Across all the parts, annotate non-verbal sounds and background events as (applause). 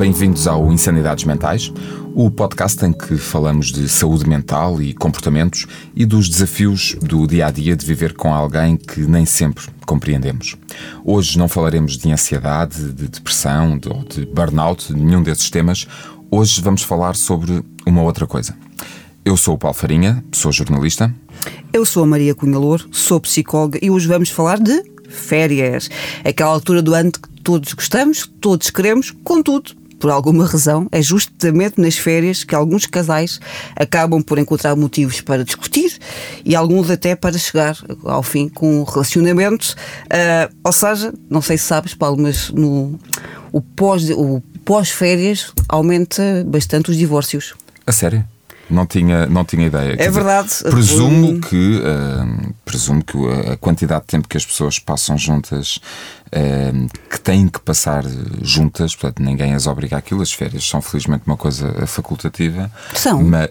Bem-vindos ao Insanidades Mentais, o podcast em que falamos de saúde mental e comportamentos e dos desafios do dia a dia de viver com alguém que nem sempre compreendemos. Hoje não falaremos de ansiedade, de depressão de, ou de burnout, nenhum desses temas. Hoje vamos falar sobre uma outra coisa. Eu sou o Paulo Farinha, sou jornalista. Eu sou a Maria Cunha Louro, sou psicóloga e hoje vamos falar de férias. Aquela altura do ano que todos gostamos, todos queremos, contudo, por alguma razão, é justamente nas férias que alguns casais acabam por encontrar motivos para discutir e alguns até para chegar ao fim com um relacionamento. Uh, ou seja, não sei se sabes, Paulo, mas no, o pós-férias pós aumenta bastante os divórcios. A sério? Não tinha, não tinha ideia. É verdade. presumo que, uh, presumo que a quantidade de tempo que as pessoas passam juntas, uh, que têm que passar juntas, portanto, ninguém as obriga àquilo. As férias são, felizmente, uma coisa facultativa. São. Mas,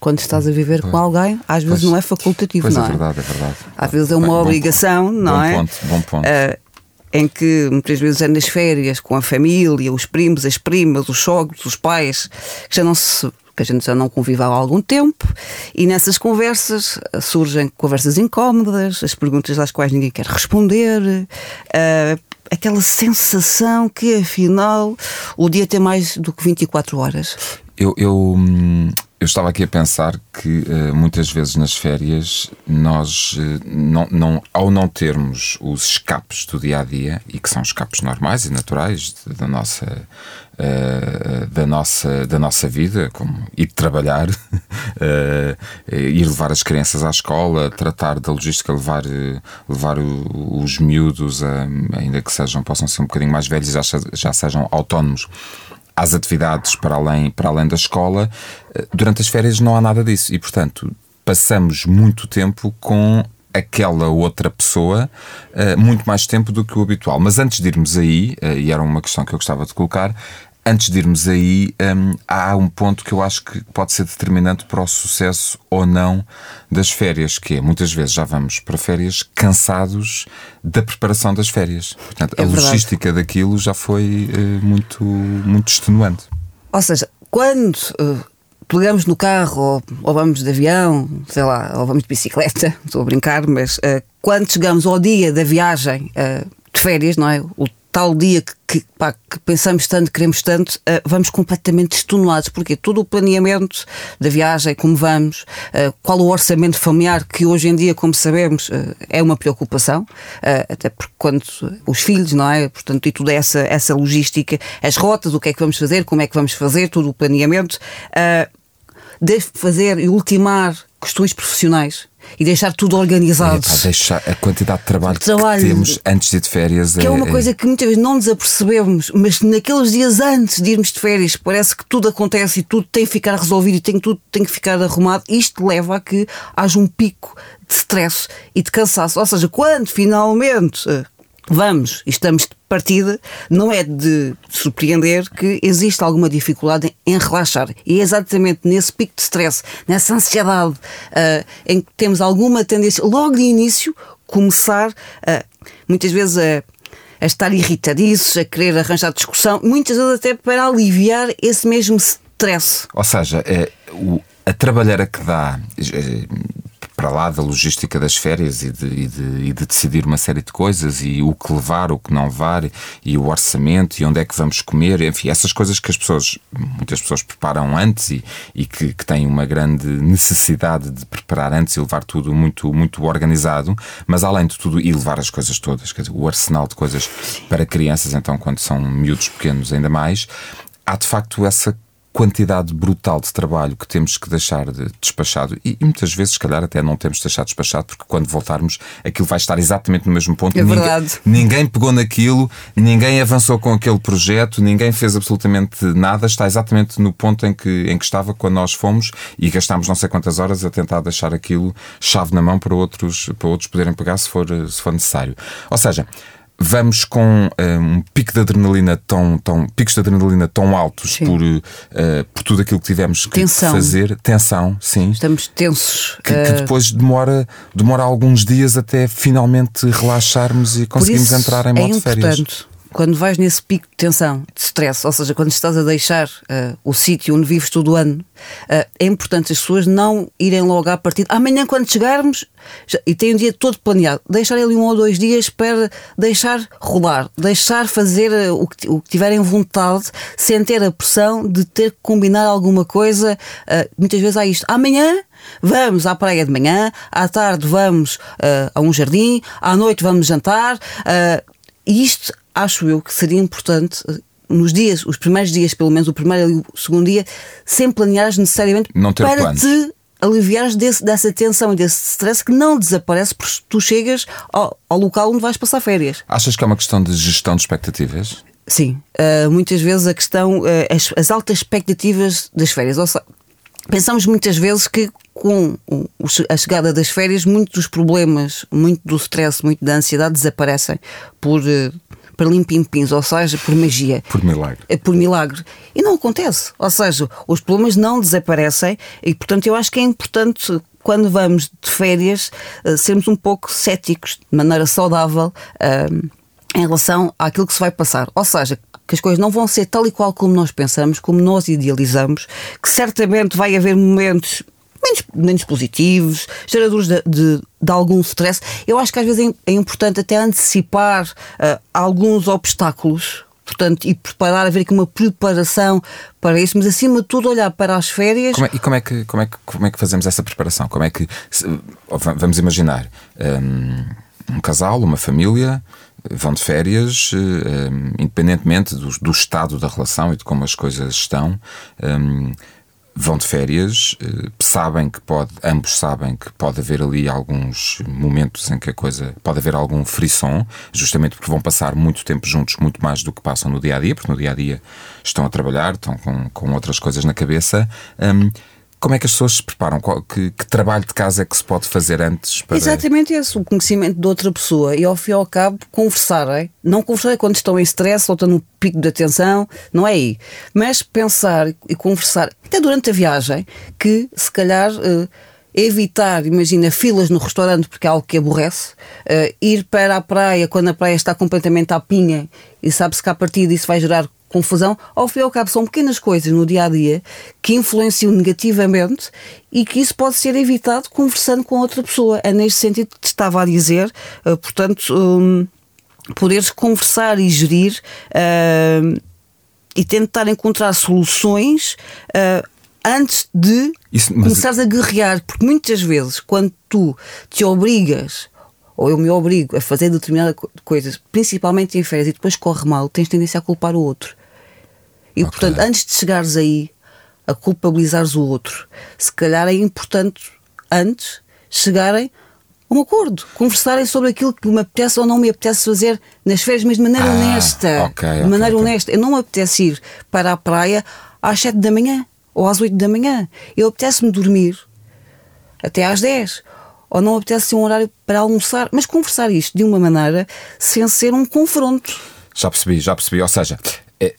quando estás a viver com alguém, às vezes pois, não é facultativo, pois não é? é verdade, é verdade. Às vezes é uma bom, obrigação, bom, não bom é? Ponto, bom ponto. Uh, em que muitas vezes é nas férias, com a família, os primos, as primas, os sogros, os pais, que já não se que a gente já não convive há algum tempo, e nessas conversas eh, surgem conversas incómodas, as perguntas às quais ninguém quer responder, uh, aquela sensação que afinal o dia tem mais do que 24 horas. Eu, eu, hum, eu estava aqui a pensar que uh, muitas vezes nas férias nós, uh, não, não, ao não termos os escapes do dia a dia, e que são escapes normais e naturais da nossa, uh, da nossa, da nossa vida, como ir trabalhar, ir (laughs) levar as crianças à escola, tratar da logística, levar, levar o, os miúdos, a, ainda que sejam, possam ser um bocadinho mais velhos, já, já sejam autónomos às atividades para além, para além da escola, eh, durante as férias não há nada disso. E, portanto, passamos muito tempo com aquela outra pessoa uh, muito mais tempo do que o habitual. Mas antes de irmos aí, uh, e era uma questão que eu gostava de colocar, antes de irmos aí, um, há um ponto que eu acho que pode ser determinante para o sucesso ou não das férias, que é muitas vezes já vamos para férias cansados da preparação das férias. Portanto, é a verdade. logística daquilo já foi uh, muito, muito extenuante. Ou seja, quando uh, pegamos no carro ou, ou, vamos de avião, sei lá, ou vamos de bicicleta, (laughs) estou a brincar, mas uh, quando chegamos ao dia da viagem de férias, não é? O tal dia que, que, pá, que, pensamos tanto, queremos tanto, uh, vamos completamente extenuados, porque todo o planeamento da viagem, como vamos, uh, qual o orçamento familiar, que hoje em dia, como sabemos, uh, é uma preocupação, até porque quando os filhos, não é? Portanto, e toda essa, essa logística, as rotas, o que é que vamos fazer, como é que vamos fazer, todo o planeamento, deve fazer e ultimar questões profissionais e deixar tudo organizado. É, pá, deixar a quantidade de trabalho, trabalho, que temos antes de ir de férias. Que é, é uma coisa que muitas vezes não nos apercebemos, mas naqueles dias antes de irmos de férias parece que tudo acontece e tudo tem que ficar resolvido e tem, tudo tem que ficar arrumado. Isto leva a que haja um pico de stress e de cansaço. Ou seja, quando finalmente vamos estamos de partida, não é de surpreender que existe alguma dificuldade em relaxar. E é exatamente nesse pico de stress, nessa ansiedade, uh, em que temos alguma tendência, logo de início, começar uh, muitas vezes a, a estar irritadiços, a querer arranjar discussão, muitas vezes até para aliviar esse mesmo stress. Ou seja, é, o, a trabalheira que dá eh, para lá da logística das férias e de, e, de, e de, decidir uma série de coisas e o que levar, o que não levar e o orçamento e onde é que vamos comer, enfim, essas coisas que as pessoas, muitas pessoas preparam antes e, e que, que, têm uma grande necessidade de preparar antes e levar tudo muito, muito organizado, mas além de tudo, e levar as coisas todas, quer dizer, o arsenal de coisas para crianças, então quando são miúdos pequenos ainda mais, há de facto essa quantidade brutal de trabalho que temos que deixar de despachado e, e, muitas vezes, se calhar, até não temos de deixar despachado porque quando voltarmos aquilo vai estar exatamente no mesmo ponto. É ninguém, verdade. Ninguém pegou naquilo, ninguém avançou com aquele projeto, ninguém fez absolutamente nada, está exatamente no ponto em que, em que estava quando nós fomos e gastámos não sei quantas horas a tentar deixar aquilo chave na mão para outros, para outros poderem pegar se for, se for necessário. Ou seja, vamos com eh, um pico de adrenalina tão, tão picos de adrenalina tão altos por, uh, por tudo aquilo que tivemos que tensão. fazer, tensão, sim. Estamos tensos. Que, uh... que, depois demora, demora alguns dias até finalmente relaxarmos e conseguimos entrar em modo é de férias. Quando vais nesse pico de tensão, de stress, ou seja, quando estás a deixar uh, o sítio onde vives todo o ano, uh, é importante as pessoas não irem logo à partida. Amanhã, quando chegarmos, já, e tem um dia todo planeado, deixar ali um ou dois dias para deixar rolar, deixar fazer uh, o, que, o que tiverem vontade, sem ter a pressão de ter que combinar alguma coisa. muitas vezes há isto. Amanhã Vamos à praia de manhã, à tarde vamos uh, a um jardim, à noite vamos jantar. Uh, isto acho eu que seria importante uh, nos dias, os primeiros dias, pelo menos o primeiro e o segundo dia, sem planeares necessariamente para planos. te aliviares desse, dessa tensão e desse stress que não desaparece porque tu chegas ao, ao, local onde vais passar férias. Achas que é uma questão de gestão de expectativas? Sim, uh, muitas vezes a questão, uh, as, as, altas expectativas das férias. Ou seja, pensamos muitas vezes que com a chegada das férias, muitos dos problemas, muito do stress, muito da ansiedade desaparecem por eh, para limpimpins, ou seja, por magia. Por milagre. É por milagre. E não acontece. Ou seja, os problemas não desaparecem e, portanto, eu acho que é importante quando vamos de férias eh, sermos um pouco céticos, de maneira saudável, eh, em relação àquilo que se vai passar. Ou seja, que as coisas não vão ser tal e qual como nós pensamos, como nós idealizamos, que certamente vai haver momentos menos, menos positivos, geradores de, de, de, algum stress. Eu acho que às vezes é, é importante até antecipar uh, alguns obstáculos. Portanto, e preparar, haver aqui uma preparação para isso, mas acima de tudo olhar para as férias. Como é, e como é, que, como, é que, como é que fazemos essa preparação? Como é que. Vamos imaginar um, um casal, uma família, vão de férias, um, independentemente do, do, estado da relação e de como as coisas estão. Um, vão de férias, uh, sabem que pode, ambos sabem que pode haver ali alguns momentos em que a coisa pode haver algum frisson, justamente porque vão passar muito tempo juntos, muito mais do que passam no dia a dia, porque no dia a dia estão a trabalhar, estão com, com outras coisas na cabeça. Um, como é que as pessoas se preparam? Que, que, trabalho de casa é que se pode fazer antes? Para... Exatamente esse, o conhecimento de outra pessoa e ao fim e ao cabo conversarem. Não conversar quando estão em stress ou estão no pico de atenção, não é aí. Mas pensar e conversar, até durante a viagem, que se calhar. Uh, evitar, imagina, filas no restaurante porque é algo que aborrece, uh, ir para a praia quando a praia está completamente à pinha e sabe-se que a partir disso vai gerar confusão, ao fim e ao cabo são pequenas coisas no dia a dia que influenciam negativamente e que isso pode ser evitado conversando com outra pessoa. É neste sentido que te estava a dizer, uh, portanto, um, poderes conversar e gerir uh, e tentar encontrar soluções. Uh, antes de isso, mas... começares a guerrear, porque muitas vezes quando tu te obrigas ou eu me obrigo a fazer determinadas coisas, principalmente em férias, e depois corre mal, tens tendência a culpar o outro. E okay. portanto, antes de chegares aí a culpabilizares o outro, se calhar é importante antes chegarem a um acordo, conversarem sobre aquilo que me apetece ou não me apetece fazer nas férias, mas de maneira ah, honesta. Okay, de maneira okay, honesta. Eu não me apetece ir para a praia às 7 da manhã ou às 8 da manhã. Eu apetece-me dormir até às 10 ou não apetece um horário para almoçar, mas conversar isto de uma maneira sem ser um confronto. Já percebi, já percebi. Ou seja, é,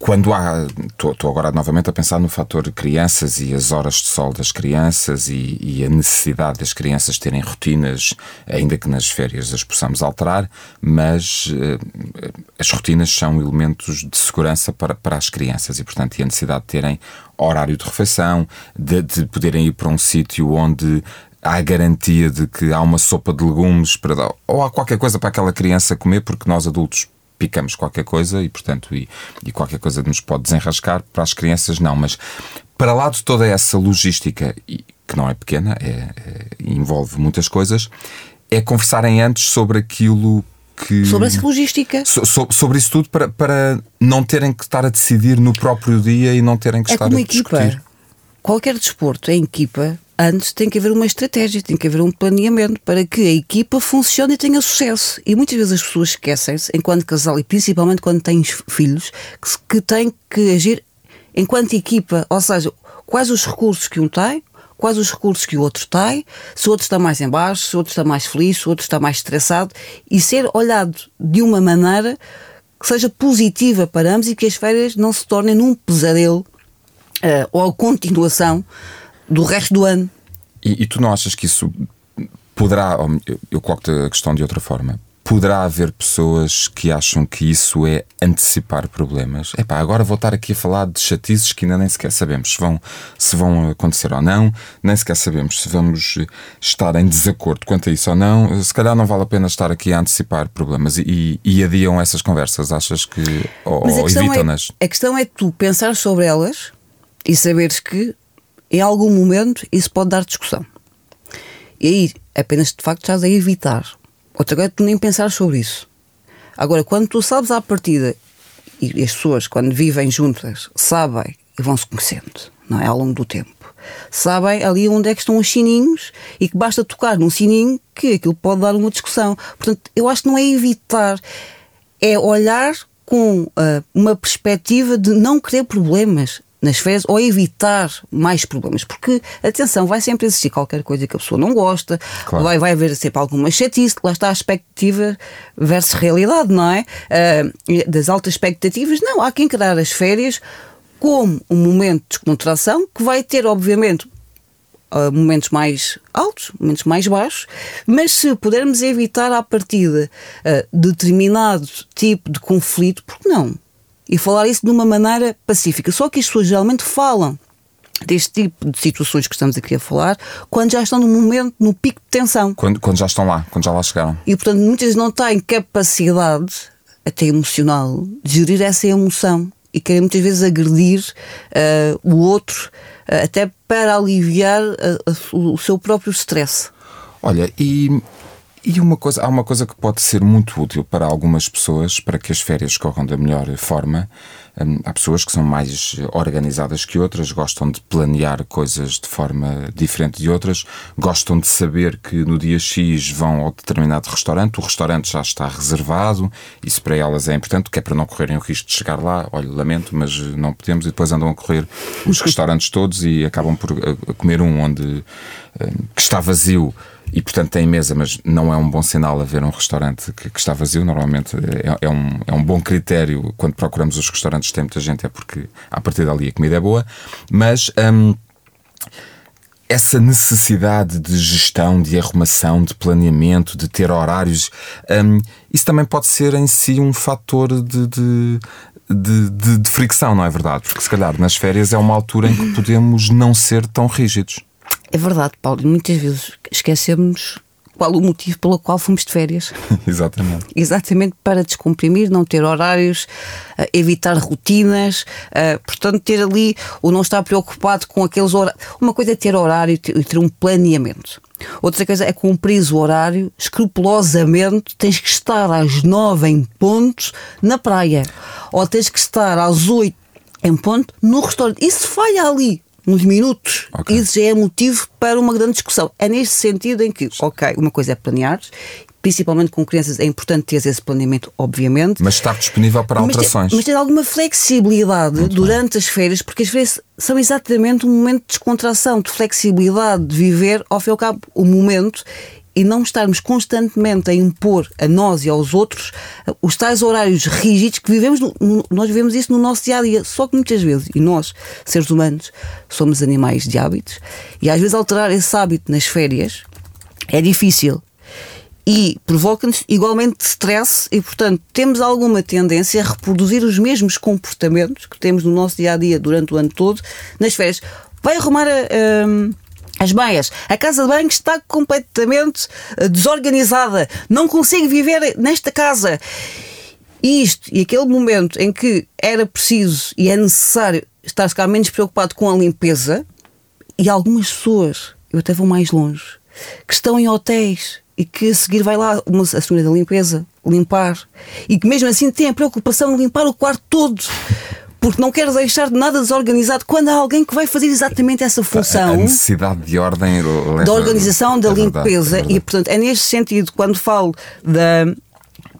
quando há. Estou agora novamente a pensar no fator crianças e as horas de sol das crianças e, e, a necessidade das crianças terem rotinas, ainda que nas férias as possamos alterar, mas uh, as rotinas são elementos de segurança para, para as crianças e, portanto, e a necessidade de terem horário de refeição, de, de poderem ir para um sítio onde há a garantia de que há uma sopa de legumes para dar, ou há qualquer coisa para aquela criança comer, porque nós adultos picamos qualquer coisa e, portanto, e, e qualquer coisa nos pode desenrascar, para as crianças não. Mas para lá de toda essa logística, que não é pequena, é, é, envolve muitas coisas, é conversarem antes sobre aquilo que. Sobre essa logística. So, so, sobre isso tudo para, para não terem que estar a decidir no próprio dia e não terem que é estar como a equipa. discutir. Qualquer desporto em equipa antes tem que haver uma estratégia, tem que haver um planeamento para que a equipa funcione e tenha sucesso. E muitas vezes as pessoas esquecem-se, enquanto casal e principalmente quando têm filhos, que, que têm que agir enquanto equipa, ou seja, quais os recursos que um tem, quais os recursos que o outro tem, se o outro está mais em baixo, se o outro está mais feliz, se o outro está mais estressado, e ser olhado de uma maneira que seja positiva para ambos e que as férias não se tornem num pesadelo uh, ou a continuação do resto do ano. E, e tu não achas que isso poderá, eu, coloco-te a questão de outra forma, poderá haver pessoas que acham que isso é antecipar problemas. Epá, agora vou estar aqui a falar de chatices que ainda nem sequer sabemos se vão, se vão acontecer ou não, nem sequer sabemos se vamos estar em desacordo quanto a isso ou não. Se calhar não vale a pena estar aqui a antecipar problemas e, e adiam essas conversas, achas que. ou, ou evitam-nas? É, a questão é tu pensar sobre elas e saberes que em algum momento isso pode dar discussão. E aí apenas de facto estás a evitar. Outra coisa é tu nem pensar sobre isso. Agora, quando tu sabes à partida, e as pessoas quando vivem juntas sabem e vão se conhecendo, não é? Ao longo do tempo. Sabem ali onde é que estão os sininhos e que basta tocar num sininho que aquilo pode dar uma discussão. Portanto, eu acho que não é evitar, é olhar com uh, uma perspectiva de não querer problemas nas férias ou evitar mais problemas. Porque, atenção, vai sempre existir qualquer coisa que a pessoa não gosta, claro. vai, vai haver sempre alguma chatice, lá está a expectativa versus realidade, não é? Uh, das altas expectativas, não, há quem querer as férias como um momento de descontração que vai ter, obviamente, uh, momentos mais altos, momentos mais baixos, mas se pudermos evitar à partida uh, determinado tipo de conflito, porque não? E falar isso de uma maneira pacífica. Só que as pessoas geralmente falam deste tipo de situações que estamos aqui a falar quando já estão no momento, no pico de tensão. Quando, quando já estão lá, quando já lá chegaram. E portanto muitas vezes não têm capacidade, até emocional, de gerir essa emoção e querem muitas vezes agredir uh, o outro uh, até para aliviar uh, o seu próprio stress. Olha, e e uma coisa, há uma coisa que pode ser muito útil para algumas pessoas, para que as férias corram da melhor forma. Hum, há pessoas que são mais organizadas que outras, gostam de planear coisas de forma diferente de outras, gostam de saber que no dia X vão ao determinado restaurante, o restaurante já está reservado, isso para elas é importante, que é para não correrem o risco de chegar lá. Olha, lamento, mas não podemos, e depois andam a correr os (laughs) restaurantes todos e acabam por eh, comer um onde hum, que está vazio e portanto tem mesa, mas não é um bom sinal haver um restaurante que, que está vazio. Normalmente é, é, um, é um bom critério quando procuramos os restaurantes tem muita gente, é porque a partir dali a comida é boa. Mas hum, essa necessidade de gestão, de arrumação, de planeamento, de ter horários, hum, isso também pode ser em si um fator de, de de, de, de, fricção, não é verdade? Porque se calhar nas férias é uma altura em que podemos não ser tão rígidos. É verdade, Paulo, muitas vezes esquecemos qual o motivo pelo qual fomos de férias. (laughs) Exatamente. Exatamente para descomprimir, não ter horários, uh, evitar rotinas, uh, portanto, ter ali ou não estar preocupado com aqueles horários. Uma coisa é ter horário e ter, ter um planeamento. Outra coisa é cumprir o horário escrupulosamente. Tens que estar às nove em pontos na praia, ou tens que estar às oito em ponto no restaurante. Isso falha ali uns minutos, okay. isso já é motivo para uma grande discussão. É neste sentido em que, ok, uma coisa é planear, principalmente com crianças, é importante ter esse planeamento, obviamente. Mas estar disponível para alterações. Mas ter, alguma flexibilidade Muito durante bem. as férias, porque as férias são exatamente um momento de descontração, de flexibilidade, de viver, ao fim e ao cabo, o momento e não estarmos constantemente a impor a nós e aos outros uh, os tais horários rígidos que vivemos, no, nós vivemos isso no nosso dia a dia. Só que muitas vezes, e nós, seres humanos, somos animais de hábitos, e às vezes alterar esse hábito nas férias é difícil e provoca-nos igualmente stress e, portanto, temos alguma tendência a reproduzir os mesmos comportamentos que temos no nosso dia a dia durante o ano todo nas férias. Vai arrumar a. Um, as meias. A casa de banho está completamente eh, desorganizada. Não consigo viver nesta casa. Isto e aquele momento em que era preciso e é necessário estar ficar menos preocupado com a limpeza, e algumas pessoas, eu até vou mais longe, que estão em hotéis e que a seguir vai lá uma, a senhora da limpeza limpar e que mesmo assim tem a preocupação de limpar o quarto todo porque não quero deixar de nada desorganizado quando há alguém que vai fazer exatamente essa função. A necessidade de ordem, da organização, da é limpeza, verdade, é e portanto é neste sentido, quando falo da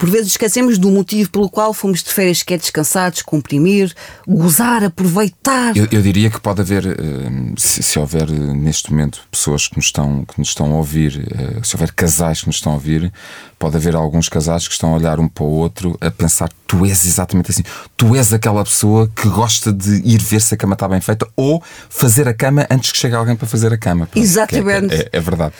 por vezes esquecemos do motivo pelo qual fomos de férias, que é descansar, descomprimir, gozar, aproveitar. Eu, eu diria que pode haver, eh, se, se, houver eh, neste momento pessoas que nos, estão, que nos estão a ouvir, eh, se houver casais que nos estão a ouvir, pode haver alguns casais que estão a olhar um para o outro a pensar: tu és exatamente assim, tu és aquela pessoa que gosta de ir ver se a cama está bem feita ou fazer a cama antes que chegue alguém para fazer a cama. Exatamente. É, é, é verdade.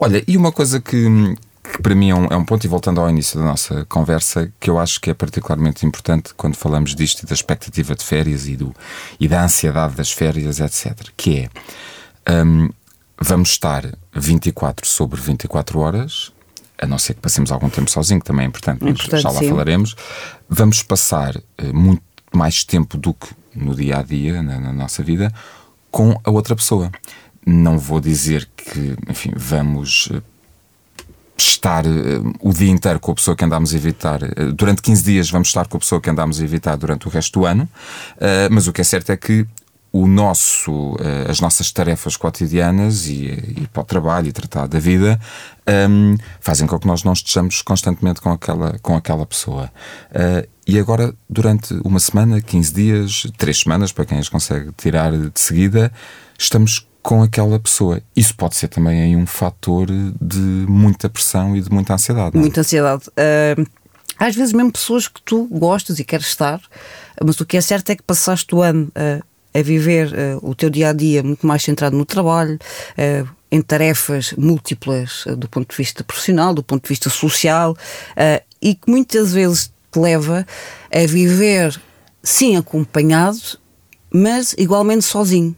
Olha, e uma coisa que, que para mim é um, é um, ponto, e voltando ao início da nossa conversa, que eu acho que é particularmente importante quando falamos disto e da expectativa de férias e, do, e da ansiedade das férias, etc. Que é um, vamos estar 24 sobre 24 horas, a não ser que passemos algum tempo sozinho, que também é importante, mas importante, já lá sim. falaremos. Vamos passar uh, muito mais tempo do que no dia a dia, na, na nossa vida, com a outra pessoa. Não vou dizer que, enfim, vamos uh, estar uh, o dia inteiro com a pessoa que andámos a evitar. Uh, durante 15 dias vamos estar com a pessoa que andámos a evitar durante o resto do ano, uh, mas o que é certo é que o nosso, as nossas tarefas cotidianas e, e para o trabalho e tratar da vida um, fazem com que nós não estejamos constantemente com aquela, com aquela pessoa. e agora, durante uma semana, 15 dias, 3 semanas, para quem as consegue tirar de seguida, estamos com aquela pessoa. Isso pode ser também aí um fator de muita pressão e de muita ansiedade. É? Muita ansiedade. Uh, às vezes mesmo pessoas que tu gostas e queres estar, mas o que é certo é que passaste o ano uh, a viver uh, o teu dia a dia muito mais centrado no trabalho, em tarefas múltiplas do ponto de vista profissional, do ponto de vista social, e que muitas vezes te leva a viver, sim, acompanhado, mas igualmente sozinho.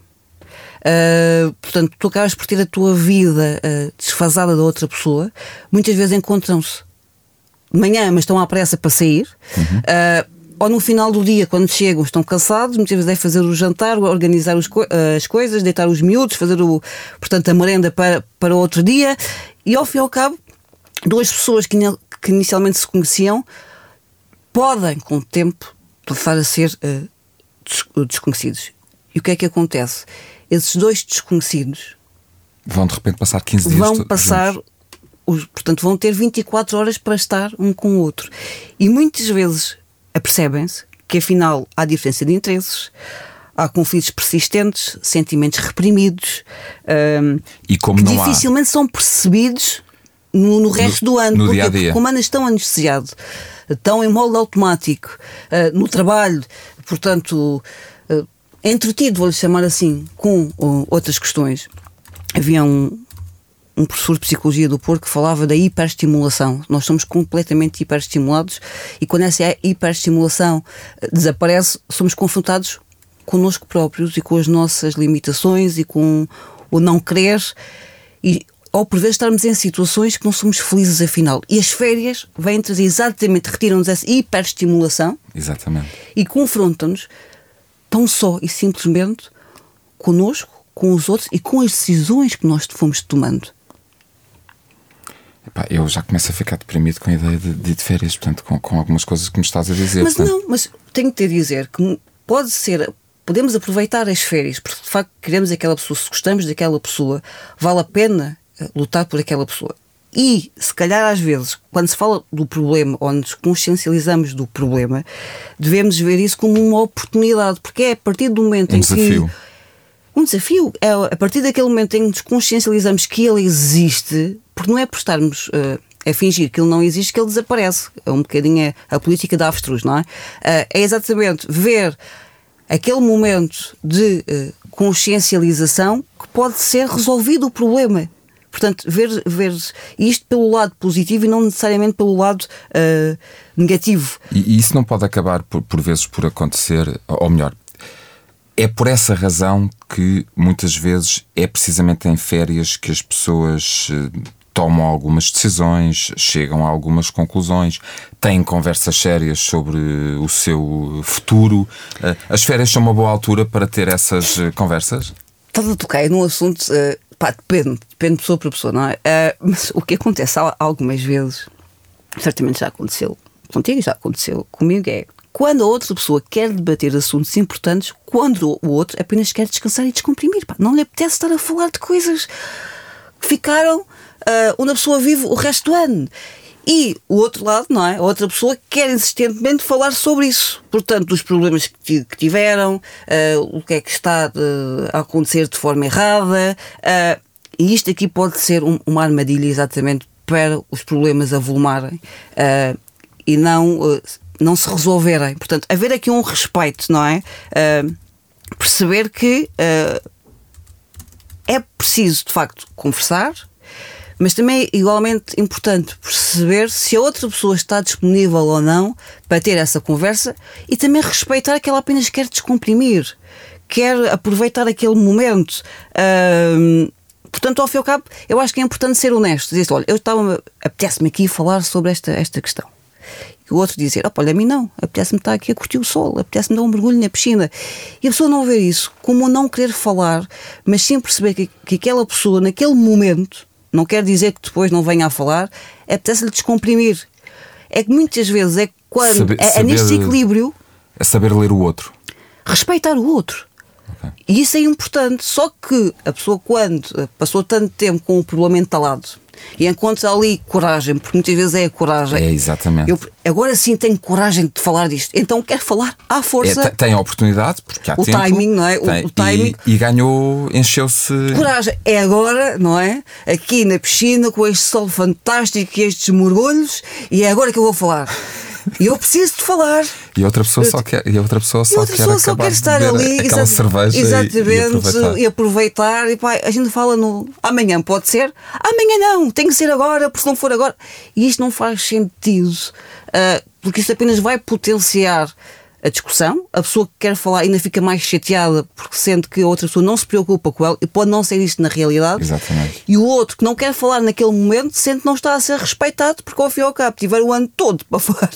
Uh, portanto, tu acabas por ter a tua vida uh, desfasada da outra pessoa. Muitas vezes encontram-se de manhã, mas estão à pressa para sair. Uhum. Uh, ou no final do dia, quando chegam, estão cansados, muitas vezes é fazer o jantar, organizar co as coisas, deitar os miúdos, fazer o, portanto, a merenda para, para outro dia. E ao fim e ao cabo, duas pessoas que, que inicialmente se conheciam podem, com o tempo, passar a ser desconhecidos. E o que é que acontece? Esses dois desconhecidos vão de repente passar 15 dias vão passar os, portanto vão ter 24 horas para estar um com o outro e muitas vezes apercebem-se que afinal há diferença de interesses há conflitos persistentes sentimentos reprimidos um, e como que não dificilmente há... são percebidos no, no resto do ano no porque, dia -a -dia. porque como andas tão anestesiado tão em modo automático uh, no trabalho portanto entretido, vou-lhe chamar assim, com uh, outras questões. Havia um, um professor de psicologia do Porto que falava da hiperestimulação. Nós somos completamente hiperestimulados e quando essa hiperestimulação uh, desaparece, somos confrontados connosco próprios e com as nossas limitações e com o não querer e ou por vezes estarmos em situações que não somos felizes afinal. E as férias vêm trazer exatamente, retiram-nos essa hiperestimulação exatamente. e confrontam-nos tão só e simplesmente conosco, com os outros e com as decisões que nós fomos tomando. Epá, eu já começo a ficar deprimido com a ideia de, de, de férias, portanto, com, com, algumas coisas que me estás a dizer. Mas portanto... não, mas tenho que te dizer que pode ser, podemos aproveitar as férias, porque de facto queremos aquela pessoa, se gostamos daquela pessoa, vale a pena eh, lutar por aquela pessoa. E, se calhar, às vezes, quando se fala do problema ou nos consciencializamos do problema, devemos ver isso como uma oportunidade, porque é a partir do momento um em desafio. que. Um desafio. É a partir daquele momento em que nos consciencializamos que ele existe, porque não é por estarmos. Uh, a fingir que ele não existe, que ele desaparece. É um bocadinho a, a política da avestruz, não é? Uh, é exatamente ver aquele momento de uh, consciencialização que pode ser resolvido o problema. Portanto, ver, ver isto pelo lado positivo e não necessariamente pelo lado uh, negativo. E, e, isso não pode acabar, por, por vezes, por acontecer, ou melhor, é por essa razão que muitas vezes é precisamente em férias que as pessoas uh, tomam algumas decisões, chegam a algumas conclusões, têm conversas sérias sobre o seu futuro. Uh, as férias são uma boa altura para ter essas conversas? Estás a tocar num assunto Pá, depende, depende de pessoa para pessoa, não é? Uh, mas o que acontece algumas vezes, certamente já aconteceu contigo, já aconteceu comigo, é quando a outra pessoa quer debater assuntos importantes, quando o outro apenas quer descansar e descomprimir. Pá, não lhe apetece estar a falar de coisas que ficaram uh, onde a pessoa vive o resto do ano. E o outro lado, não é? A outra pessoa quer insistentemente falar sobre isso. Portanto, dos problemas que, tiveram, uh, o que é que está uh, a acontecer de forma errada. Uh, e isto aqui pode ser um, uma armadilha exatamente para os problemas avolumarem e não, não se resolverem. Portanto, haver aqui um respeito, não é? perceber que é preciso, de facto, conversar Mas também é igualmente importante perceber se a outra pessoa está disponível ou não para ter essa conversa e também respeitar que ela apenas quer descomprimir, quer aproveitar aquele momento. Portanto, ao fim e ao cabo, eu acho que é importante ser honesto. Dizer, olha, eu estava, apetece-me aqui falar sobre esta, esta questão. E o outro dizer, oh, olha, a mim não, apetece-me estar aqui a curtir o sol, apetece-me dar um mergulho na piscina. E a pessoa não ver isso como não querer falar, mas sim perceber que, que aquela pessoa, naquele momento, não quer dizer que depois não venha a falar, apetece-lhe descomprimir. É que muitas vezes é quando. Saber- é, é saber- neste equilíbrio É saber ler o outro. respeitar o outro. Ok. E isso é importante. Só que a pessoa, quando passou tanto tempo com o problema entalado e encontra ali coragem, porque muitas vezes é a coragem. É, exatamente. Eu agora sim tenho coragem de falar disto. Então quero falar à É, força. te- tem a oportunidade, porque há O tempo. timing, não é? O- Tem, o timing. E, e ganhou, encheu-se. Coragem, é agora, não é? Aqui na piscina com este sol fantástico e estes mergulhos, e é agora que eu vou falar. E eu preciso de falar. E outra pessoa só quer, e outra pessoa E só outra quer pessoa só quer estar ali aquela cerveja e- exatamente, e, aproveitar. e aproveitar. E pá, a gente fala no amanhã, pode ser? Amanhã não, tem que ser agora, porque se não for agora. E isto não faz sentido, ah, porque isto apenas vai potenciar a discussão. A pessoa que quer falar ainda fica mais chateada porque sente que a outra pessoa não se preocupa com ela e pode não ser isto na realidade. Exatamente. E o outro que não quer falar naquele momento sente que não está a ser respeitado porque ao fim e ao cabo tiveram o ano todo para (laughs) falar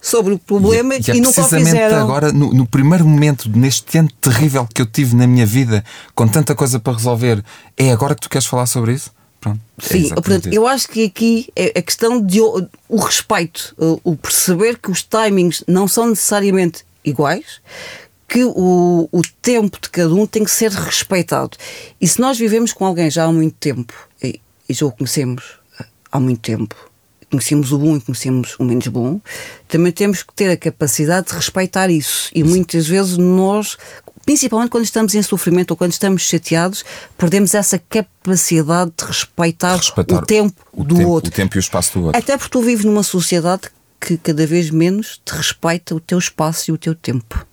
sobre o problema E, e, é- e é nunca o fizeram. agora, no, no primeiro momento, neste ano terrível que eu tive na minha vida, com tanta coisa para resolver, é agora que tu queres falar sobre isso? Pronto. é Sim, exatamente portanto, isso. eu acho que aqui é a questão de o, o respeito, o, o perceber que os timings não são necessariamente iguais, que o, o tempo de cada um tem que ser respeitado. E se nós vivemos com alguém já há muito tempo, e, e já o conhecemos há muito tempo, conhecemos o bom e conhecemos o menos bom, também temos que ter a capacidade de respeitar isso. E muitas vezes nós, principalmente quando estamos em sofrimento ou quando estamos chateados, perdemos essa capacidade de respeitar, Respeitar o tempo o do tempo- outro. O tempo e o espaço do outro. Até porque tu vives numa sociedade que cada vez menos te respeita o teu espaço e o teu tempo.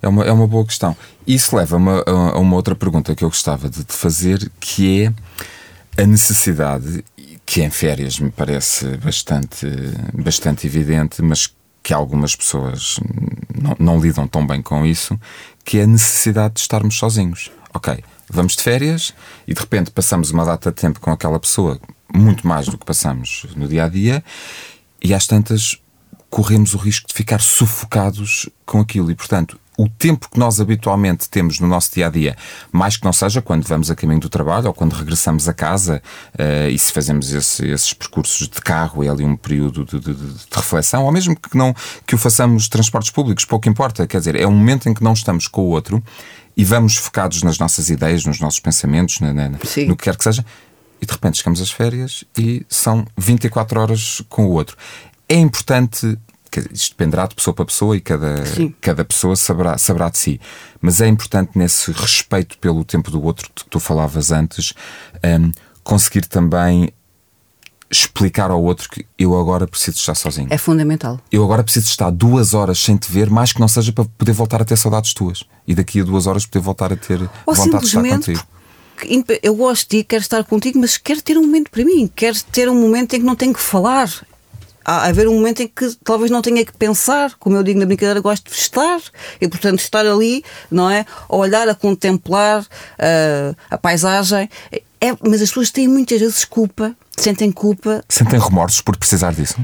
É uma, é uma boa questão. Isso leva-me a, a uma outra pergunta que eu gostava de te fazer, que é a necessidade, que em férias me parece bastante, bastante evidente, mas que algumas pessoas não, não lidam tão bem com isso, que é a necessidade de estarmos sozinhos. Ok, vamos de férias e de repente passamos uma data de tempo com aquela pessoa, muito mais do que passamos no dia a dia, e às tantas corremos o risco de ficar sufocados com aquilo. E, portanto, o tempo que nós habitualmente temos no nosso dia a dia, mais que não seja quando vamos a caminho do trabalho ou quando regressamos a casa, eh, e se fazemos esse- esses percursos de carro, é ali um período de, de- de- reflexão, ou mesmo que não que o façamos transportes públicos, pouco importa. Quer dizer, é um momento em que não estamos com o outro e vamos focados nas nossas ideias, nos nossos pensamentos, na- na- no que quer que seja. E de repente chegamos às férias e são 24 horas com o outro. É importante, isto dependerá de pessoa para pessoa e cada, Sim. cada pessoa saberá, saberá de si, mas é importante nesse respeito pelo tempo do outro que tu falavas antes, hum, conseguir também explicar ao outro que eu agora preciso estar sozinho. É fundamental. Eu agora preciso estar duas horas sem te ver, mais que não seja para poder voltar a ter saudades tuas. E daqui a duas horas poder voltar a ter Ou vontade de estar contigo. eu gosto de ti, quero estar contigo, mas quero ter um momento para mim, quero ter um momento em que não tenho que falar. Há haver um momento em que talvez não tenha que pensar, como eu digo na brincadeira, gosto de estar e, portanto, estar ali, não é? A olhar, a contemplar ah, a paisagem. É, mas as pessoas têm muitas vezes culpa, sentem culpa Sentem remorsos por precisar disso?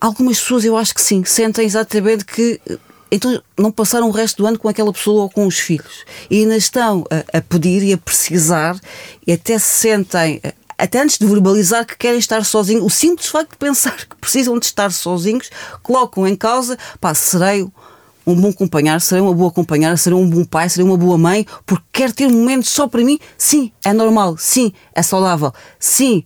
Algumas pessoas eu acho que sim, sentem exatamente que eh, então não passaram o resto do ano com aquela pessoa ou com os filhos e ainda estão a, a pedir e a precisar e até se sentem, eh, até antes de verbalizar que querem estar sozinhos, o simples facto de pensar que precisam de estar sozinhos colocam em causa, pá, serei um bom companheiro, serei uma boa companheira, serei um bom pai, serei uma boa mãe, porque quero ter momentos só para mim. Sim, é normal, sim, é saudável, sim.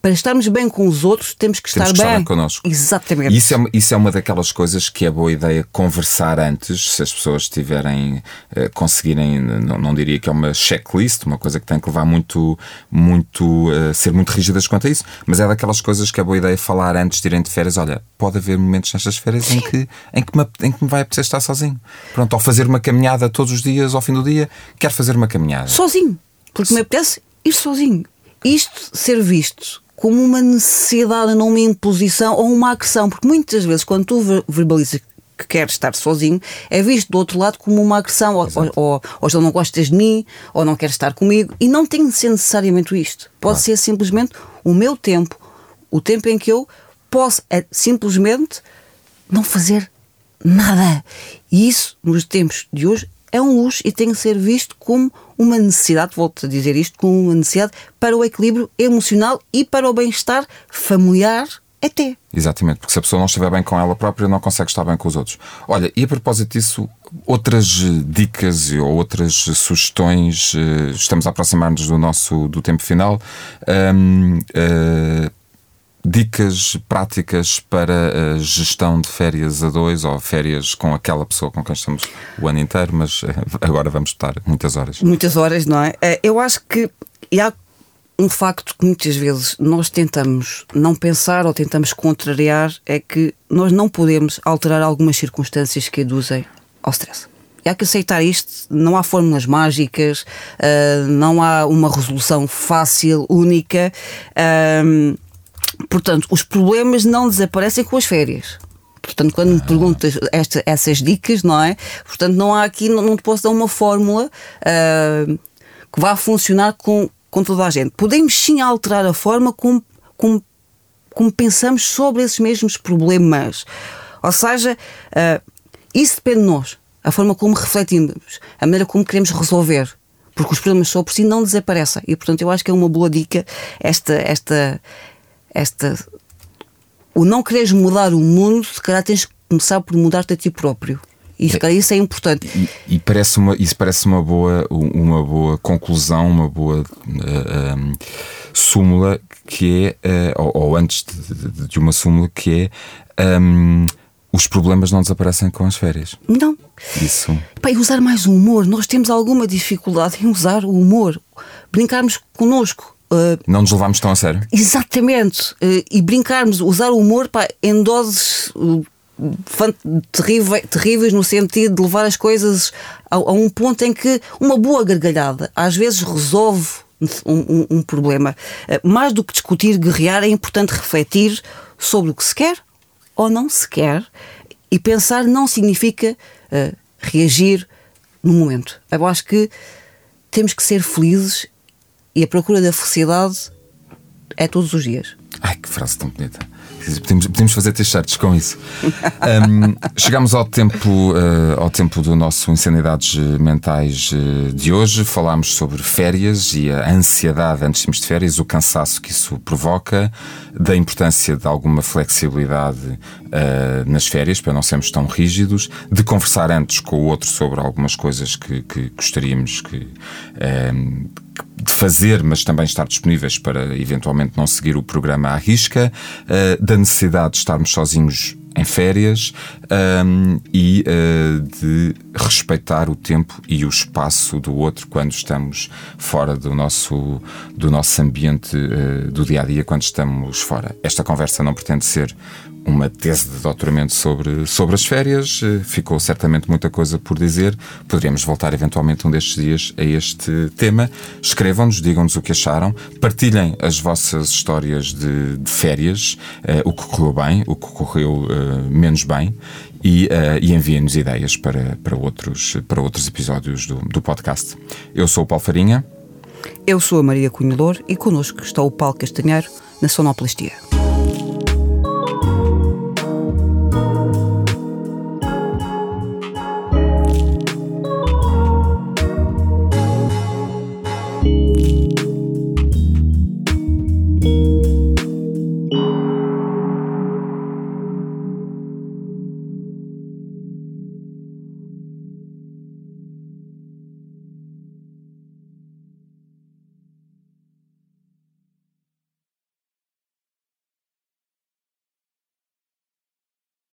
Para estarmos bem com os outros, temos que Temos estar que estar bem bem connosco. Exatamente. Isso é, uma- isso é uma daquelas coisas que é boa ideia conversar antes, se as pessoas tiverem, eh, conseguirem, não, não diria que é uma checklist, uma coisa que tem que levar muito, muito, eh, ser muito rígidas quanto a isso, mas é daquelas coisas que é boa ideia falar antes de irem de férias. Olha, pode haver momentos nestas férias em que, em, que me, em que me vai apetecer estar sozinho. Pronto, ao fazer uma caminhada todos os dias, ao fim do dia, quero fazer uma caminhada. Sozinho. Porque me apetece ir sozinho. isto ser visto como uma necessidade, não uma imposição ou uma agressão, porque muitas vezes quando tu verbalizas que quer estar sozinho é visto do outro lado como uma agressão, ou, ou, ou, ou não gostas de mim, ou não queres estar comigo, e não tem de ser necessariamente isto. Pode ser simplesmente o meu tempo, o tempo em que eu posso é, simplesmente não fazer nada. E isso, nos tempos de hoje, é um luxo e tem que ser visto como uma necessidade, volto a dizer isto, como uma necessidade para o equilíbrio emocional e para o bem-estar familiar até. Exatamente, porque se a pessoa não estiver bem com ela própria, não consegue estar bem com os outros. Olha, e a propósito disso, outras dicas ou outras sugestões, eh, estamos a aproximar-nos do nosso do tempo final. Um, uh, eh, dicas práticas para a gestão de férias a dois ou férias com aquela pessoa com quem estamos o ano inteiro, mas eh, agora vamos estar muitas horas. Muitas horas, não é? Eu acho que há um facto que muitas vezes nós tentamos não pensar ou tentamos contrariar é que nós não podemos alterar algumas circunstâncias que induzem ao stress. Há que aceitar isto, não há fórmulas mágicas, uh, não há uma resolução fácil, única. Uh, portanto, os problemas não desaparecem com as férias. Portanto, quando me perguntas esta, essas dicas, não é? Portanto, não há aqui, não, não te posso dar uma fórmula uh, que vá funcionar com, com toda a gente. Podemos sim alterar a forma como, como, como pensamos sobre esses mesmos problemas. Ou seja, uh, isso depende de nós. A forma como refletimos, a maneira como queremos resolver. Porque os problemas só por si não desaparecem. E, portanto, eu acho que é uma boa dica esta. esta, esta o não quereres mudar o mundo, se calhar tens que começar por mudar-te a ti próprio. E calhar isso é importante. E, e, parece uma, isso parece uma boa, uma boa conclusão, uma boa uh, eh, um, súmula que é, uh, ou, ou, antes de, de, uma súmula que é um, os problemas não desaparecem com as férias. Não. Isso. Pai, usar mais o humor. Nós temos alguma dificuldade em usar o humor. Brincarmos connosco. Uh, não nos levarmos tão a sério. Exatamente. Uh, e brincarmos, usar o humor pá, em doses uh, terríveis, terríveis no sentido de levar as coisas a, a, um ponto em que uma boa gargalhada às vezes resolve um, um, um problema. Uh, mais do que discutir, guerrear, é importante refletir sobre o que se quer ou não se quer e pensar não significa uh, reagir no momento. Eu acho que temos que ser felizes e a procura da felicidade é todos os dias. Ai, que frase tão bonita. Podemos, podemos fazer t-shirts com isso. (laughs) Um, chegamos ao tempo, uh, ao tempo do nosso Insanidades Mentais uh, de hoje. Falámos sobre férias e a ansiedade antes de férias, o cansaço que isso provoca, da importância de alguma flexibilidade uh, nas férias para não sermos tão rígidos, de conversar antes com o outro sobre algumas coisas que, que gostaríamos que de fazer, mas também estar disponíveis para eventualmente não seguir o programa à risca, uh, da necessidade de estarmos sozinhos em férias um, e uh, de respeitar o tempo e o espaço do outro quando estamos fora do nosso, do nosso ambiente uh, do dia a dia, quando estamos fora. Esta conversa não pretende ser uma tese de doutoramento sobre, sobre as férias. Eh, ficou certamente muita coisa por dizer. Poderíamos voltar eventualmente um destes dias a este tema. Escrevam-nos, digam-nos o que acharam, partilhem as vossas histórias de, de férias, uh, o que correu bem, o que correu uh, menos bem. E, uh, e enviem-nos ideias para, para, outros, para outros episódios do, do podcast. Eu sou o Paulo Farinha. Eu sou a Maria Cunhador e connosco está o Paulo Castanheiro na Sonoplastia.